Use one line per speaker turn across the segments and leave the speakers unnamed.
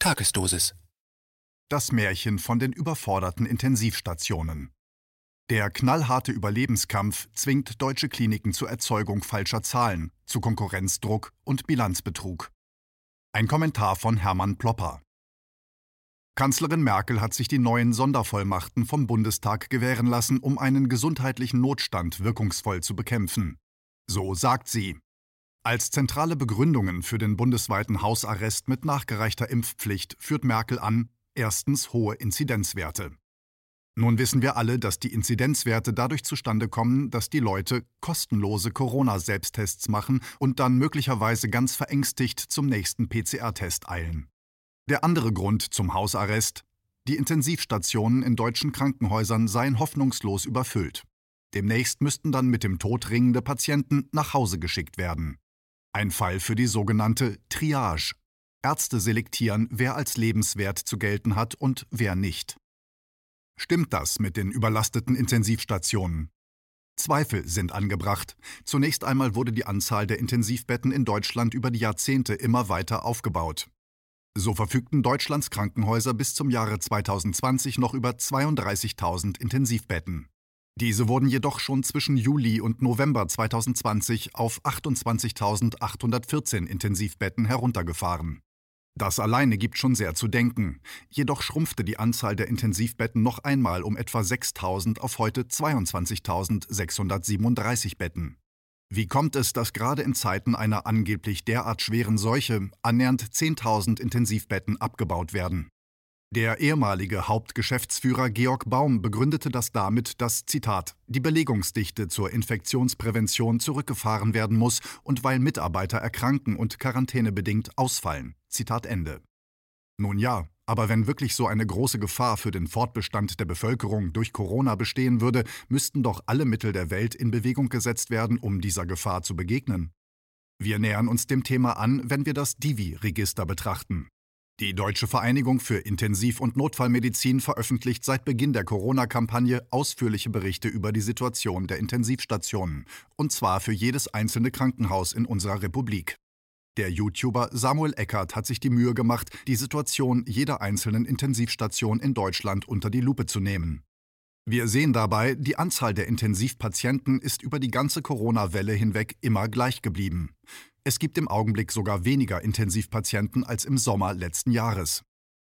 Tagesdosis.
Das Märchen von den überforderten Intensivstationen. Der knallharte Überlebenskampf zwingt deutsche Kliniken zur Erzeugung falscher Zahlen, zu Konkurrenzdruck und Bilanzbetrug. Ein Kommentar von Hermann Plopper. Kanzlerin Merkel hat sich die neuen Sondervollmachten vom Bundestag gewähren lassen, um einen gesundheitlichen Notstand wirkungsvoll zu bekämpfen. So sagt sie. Als zentrale Begründungen für den bundesweiten Hausarrest mit nachgereichter Impfpflicht führt Merkel an, erstens hohe Inzidenzwerte. Nun wissen wir alle, dass die Inzidenzwerte dadurch zustande kommen, dass die Leute kostenlose Corona-Selbsttests machen und dann möglicherweise ganz verängstigt zum nächsten PCR-Test eilen. Der andere Grund zum Hausarrest die Intensivstationen in deutschen Krankenhäusern seien hoffnungslos überfüllt. Demnächst müssten dann mit dem Tod ringende Patienten nach Hause geschickt werden. Ein Fall für die sogenannte Triage. Ärzte selektieren, wer als lebenswert zu gelten hat und wer nicht. Stimmt das mit den überlasteten Intensivstationen? Zweifel sind angebracht. Zunächst einmal wurde die Anzahl der Intensivbetten in Deutschland über die Jahrzehnte immer weiter aufgebaut. So verfügten Deutschlands Krankenhäuser bis zum Jahre 2020 noch über 32.000 Intensivbetten. Diese wurden jedoch schon zwischen Juli und November 2020 auf 28.814 Intensivbetten heruntergefahren. Das alleine gibt schon sehr zu denken. Jedoch schrumpfte die Anzahl der Intensivbetten noch einmal um etwa 6.000 auf heute 22.637 Betten. Wie kommt es, dass gerade in Zeiten einer angeblich derart schweren Seuche annähernd 10.000 Intensivbetten abgebaut werden? Der ehemalige Hauptgeschäftsführer Georg Baum begründete das damit, dass, Zitat, die Belegungsdichte zur Infektionsprävention zurückgefahren werden muss und weil Mitarbeiter erkranken und quarantänebedingt ausfallen. Zitat Ende. Nun ja, aber wenn wirklich so eine große Gefahr für den Fortbestand der Bevölkerung durch Corona bestehen würde, müssten doch alle Mittel der Welt in Bewegung gesetzt werden, um dieser Gefahr zu begegnen. Wir nähern uns dem Thema an, wenn wir das Divi-Register betrachten. Die Deutsche Vereinigung für Intensiv- und Notfallmedizin veröffentlicht seit Beginn der Corona-Kampagne ausführliche Berichte über die Situation der Intensivstationen, und zwar für jedes einzelne Krankenhaus in unserer Republik. Der YouTuber Samuel Eckert hat sich die Mühe gemacht, die Situation jeder einzelnen Intensivstation in Deutschland unter die Lupe zu nehmen. Wir sehen dabei, die Anzahl der Intensivpatienten ist über die ganze Corona-Welle hinweg immer gleich geblieben. Es gibt im Augenblick sogar weniger Intensivpatienten als im Sommer letzten Jahres.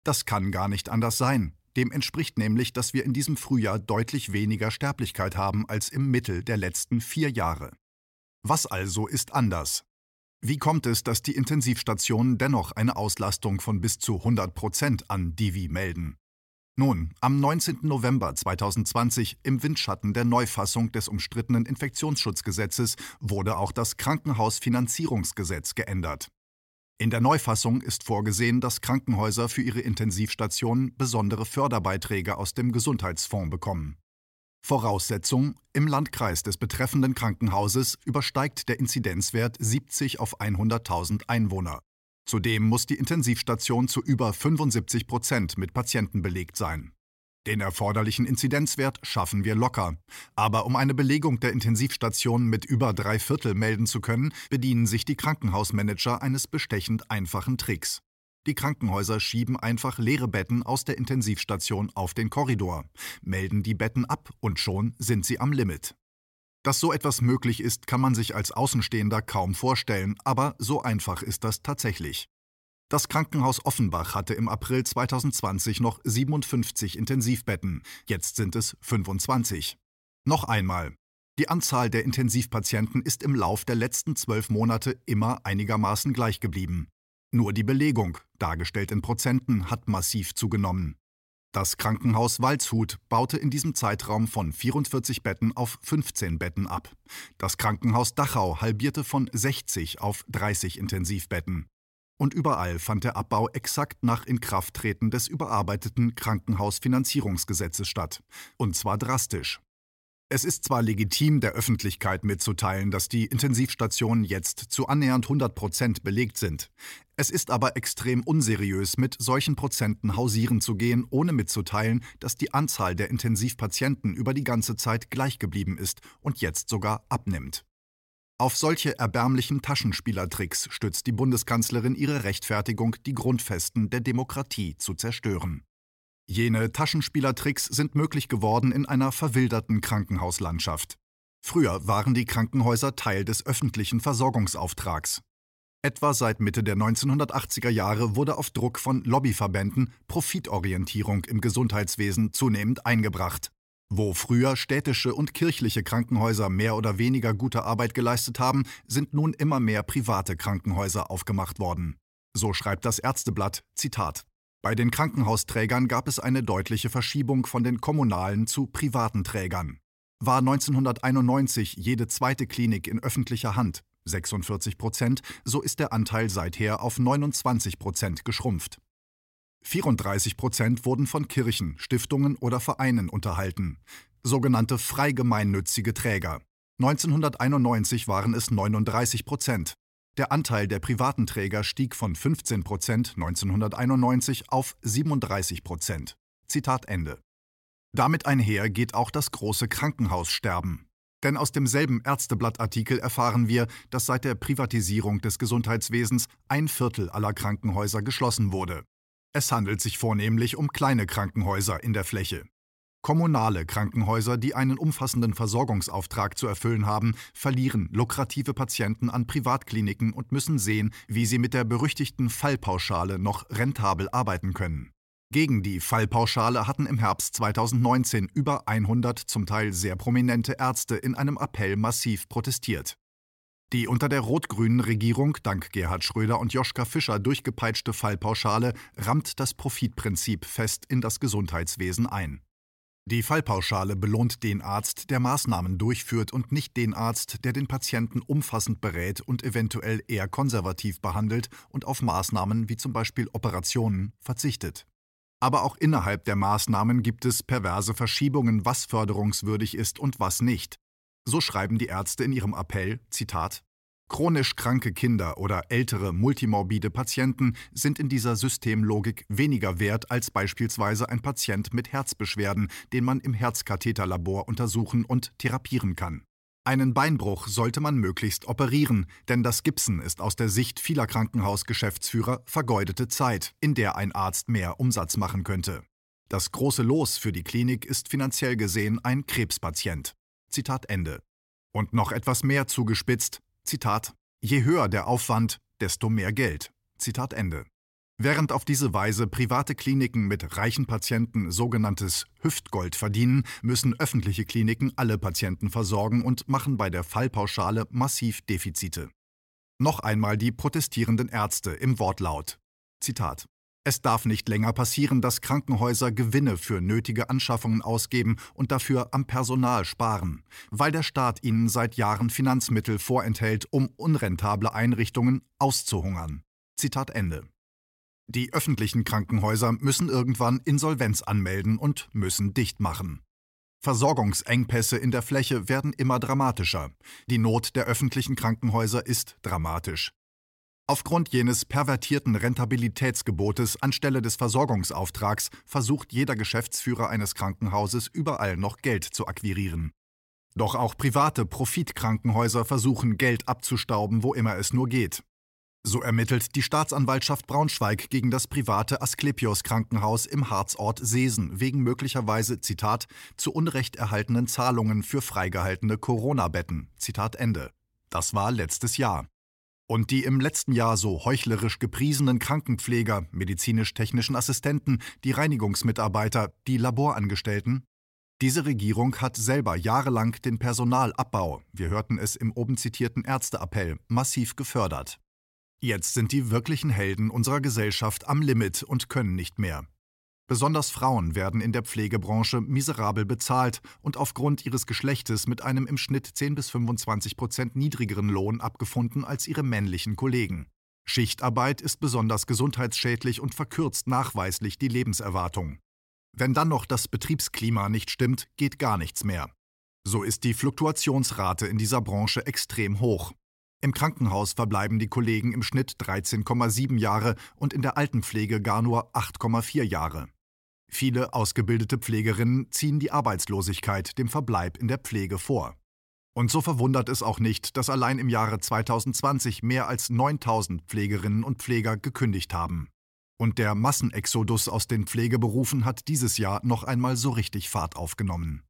Das kann gar nicht anders sein. Dem entspricht nämlich, dass wir in diesem Frühjahr deutlich weniger Sterblichkeit haben als im Mittel der letzten vier Jahre. Was also ist anders? Wie kommt es, dass die Intensivstationen dennoch eine Auslastung von bis zu 100 Prozent an Divi melden? Nun, am 19. November 2020, im Windschatten der Neufassung des umstrittenen Infektionsschutzgesetzes, wurde auch das Krankenhausfinanzierungsgesetz geändert. In der Neufassung ist vorgesehen, dass Krankenhäuser für ihre Intensivstationen besondere Förderbeiträge aus dem Gesundheitsfonds bekommen. Voraussetzung: Im Landkreis des betreffenden Krankenhauses übersteigt der Inzidenzwert 70 auf 100.000 Einwohner. Zudem muss die Intensivstation zu über 75 Prozent mit Patienten belegt sein. Den erforderlichen Inzidenzwert schaffen wir locker. Aber um eine Belegung der Intensivstation mit über drei Viertel melden zu können, bedienen sich die Krankenhausmanager eines bestechend einfachen Tricks. Die Krankenhäuser schieben einfach leere Betten aus der Intensivstation auf den Korridor, melden die Betten ab und schon sind sie am Limit. Dass so etwas möglich ist, kann man sich als Außenstehender kaum vorstellen, aber so einfach ist das tatsächlich. Das Krankenhaus Offenbach hatte im April 2020 noch 57 Intensivbetten, jetzt sind es 25. Noch einmal. Die Anzahl der Intensivpatienten ist im Lauf der letzten zwölf Monate immer einigermaßen gleich geblieben. Nur die Belegung, dargestellt in Prozenten, hat massiv zugenommen. Das Krankenhaus Waldshut baute in diesem Zeitraum von 44 Betten auf 15 Betten ab. Das Krankenhaus Dachau halbierte von 60 auf 30 Intensivbetten. Und überall fand der Abbau exakt nach Inkrafttreten des überarbeiteten Krankenhausfinanzierungsgesetzes statt. Und zwar drastisch. Es ist zwar legitim, der Öffentlichkeit mitzuteilen, dass die Intensivstationen jetzt zu annähernd 100 Prozent belegt sind. Es ist aber extrem unseriös, mit solchen Prozenten hausieren zu gehen, ohne mitzuteilen, dass die Anzahl der Intensivpatienten über die ganze Zeit gleich geblieben ist und jetzt sogar abnimmt. Auf solche erbärmlichen Taschenspielertricks stützt die Bundeskanzlerin ihre Rechtfertigung, die Grundfesten der Demokratie zu zerstören. Jene Taschenspielertricks sind möglich geworden in einer verwilderten Krankenhauslandschaft. Früher waren die Krankenhäuser Teil des öffentlichen Versorgungsauftrags. Etwa seit Mitte der 1980er Jahre wurde auf Druck von Lobbyverbänden Profitorientierung im Gesundheitswesen zunehmend eingebracht. Wo früher städtische und kirchliche Krankenhäuser mehr oder weniger gute Arbeit geleistet haben, sind nun immer mehr private Krankenhäuser aufgemacht worden. So schreibt das Ärzteblatt, Zitat. Bei den Krankenhausträgern gab es eine deutliche Verschiebung von den kommunalen zu privaten Trägern. War 1991 jede zweite Klinik in öffentlicher Hand, 46 Prozent, so ist der Anteil seither auf 29 Prozent geschrumpft. 34 Prozent wurden von Kirchen, Stiftungen oder Vereinen unterhalten, sogenannte freigemeinnützige Träger. 1991 waren es 39 Prozent. Der Anteil der privaten Träger stieg von 15 Prozent 1991 auf 37 Prozent. Zitat Ende. Damit einher geht auch das große Krankenhaussterben. Denn aus demselben Ärzteblattartikel erfahren wir, dass seit der Privatisierung des Gesundheitswesens ein Viertel aller Krankenhäuser geschlossen wurde. Es handelt sich vornehmlich um kleine Krankenhäuser in der Fläche. Kommunale Krankenhäuser, die einen umfassenden Versorgungsauftrag zu erfüllen haben, verlieren lukrative Patienten an Privatkliniken und müssen sehen, wie sie mit der berüchtigten Fallpauschale noch rentabel arbeiten können. Gegen die Fallpauschale hatten im Herbst 2019 über 100 zum Teil sehr prominente Ärzte in einem Appell massiv protestiert. Die unter der rot-grünen Regierung dank Gerhard Schröder und Joschka Fischer durchgepeitschte Fallpauschale rammt das Profitprinzip fest in das Gesundheitswesen ein. Die Fallpauschale belohnt den Arzt, der Maßnahmen durchführt und nicht den Arzt, der den Patienten umfassend berät und eventuell eher konservativ behandelt und auf Maßnahmen wie zum Beispiel Operationen verzichtet. Aber auch innerhalb der Maßnahmen gibt es perverse Verschiebungen, was förderungswürdig ist und was nicht. So schreiben die Ärzte in ihrem Appell, Zitat, Chronisch kranke Kinder oder ältere multimorbide Patienten sind in dieser Systemlogik weniger wert als beispielsweise ein Patient mit Herzbeschwerden, den man im Herzkatheterlabor untersuchen und therapieren kann. Einen Beinbruch sollte man möglichst operieren, denn das Gipsen ist aus der Sicht vieler Krankenhausgeschäftsführer vergeudete Zeit, in der ein Arzt mehr Umsatz machen könnte. Das große Los für die Klinik ist finanziell gesehen ein Krebspatient. Zitat Ende. Und noch etwas mehr zugespitzt, Zitat, je höher der Aufwand, desto mehr Geld. Zitat Ende. Während auf diese Weise private Kliniken mit reichen Patienten sogenanntes Hüftgold verdienen, müssen öffentliche Kliniken alle Patienten versorgen und machen bei der Fallpauschale massiv Defizite. Noch einmal die protestierenden Ärzte im Wortlaut. Zitat es darf nicht länger passieren, dass Krankenhäuser Gewinne für nötige Anschaffungen ausgeben und dafür am Personal sparen, weil der Staat ihnen seit Jahren Finanzmittel vorenthält, um unrentable Einrichtungen auszuhungern. Zitat Ende. Die öffentlichen Krankenhäuser müssen irgendwann Insolvenz anmelden und müssen dicht machen. Versorgungsengpässe in der Fläche werden immer dramatischer. Die Not der öffentlichen Krankenhäuser ist dramatisch. Aufgrund jenes pervertierten Rentabilitätsgebotes anstelle des Versorgungsauftrags versucht jeder Geschäftsführer eines Krankenhauses überall noch Geld zu akquirieren. Doch auch private Profitkrankenhäuser versuchen Geld abzustauben, wo immer es nur geht. So ermittelt die Staatsanwaltschaft Braunschweig gegen das private Asklepios Krankenhaus im Harzort Seesen wegen möglicherweise, Zitat, zu Unrecht erhaltenen Zahlungen für freigehaltene Corona-Betten. Zitat Ende. Das war letztes Jahr. Und die im letzten Jahr so heuchlerisch gepriesenen Krankenpfleger, medizinisch-technischen Assistenten, die Reinigungsmitarbeiter, die Laborangestellten? Diese Regierung hat selber jahrelang den Personalabbau, wir hörten es im oben zitierten Ärzteappell, massiv gefördert. Jetzt sind die wirklichen Helden unserer Gesellschaft am Limit und können nicht mehr. Besonders Frauen werden in der Pflegebranche miserabel bezahlt und aufgrund ihres Geschlechtes mit einem im Schnitt 10 bis 25 Prozent niedrigeren Lohn abgefunden als ihre männlichen Kollegen. Schichtarbeit ist besonders gesundheitsschädlich und verkürzt nachweislich die Lebenserwartung. Wenn dann noch das Betriebsklima nicht stimmt, geht gar nichts mehr. So ist die Fluktuationsrate in dieser Branche extrem hoch. Im Krankenhaus verbleiben die Kollegen im Schnitt 13,7 Jahre und in der Altenpflege gar nur 8,4 Jahre. Viele ausgebildete Pflegerinnen ziehen die Arbeitslosigkeit dem Verbleib in der Pflege vor. Und so verwundert es auch nicht, dass allein im Jahre 2020 mehr als 9000 Pflegerinnen und Pfleger gekündigt haben. Und der Massenexodus aus den Pflegeberufen hat dieses Jahr noch einmal so richtig Fahrt aufgenommen.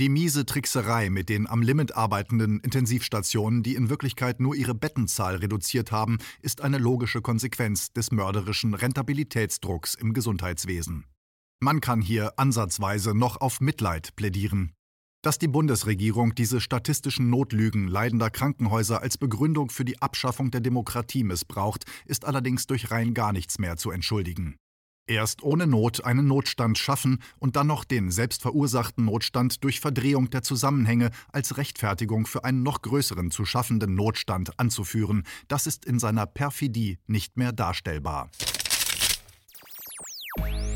Die miese Trickserei mit den am Limit arbeitenden Intensivstationen, die in Wirklichkeit nur ihre Bettenzahl reduziert haben, ist eine logische Konsequenz des mörderischen Rentabilitätsdrucks im Gesundheitswesen. Man kann hier ansatzweise noch auf Mitleid plädieren. Dass die Bundesregierung diese statistischen Notlügen leidender Krankenhäuser als Begründung für die Abschaffung der Demokratie missbraucht, ist allerdings durch rein gar nichts mehr zu entschuldigen. Erst ohne Not einen Notstand schaffen und dann noch den selbstverursachten Notstand durch Verdrehung der Zusammenhänge als Rechtfertigung für einen noch größeren zu schaffenden Notstand anzuführen, das ist in seiner Perfidie nicht mehr darstellbar.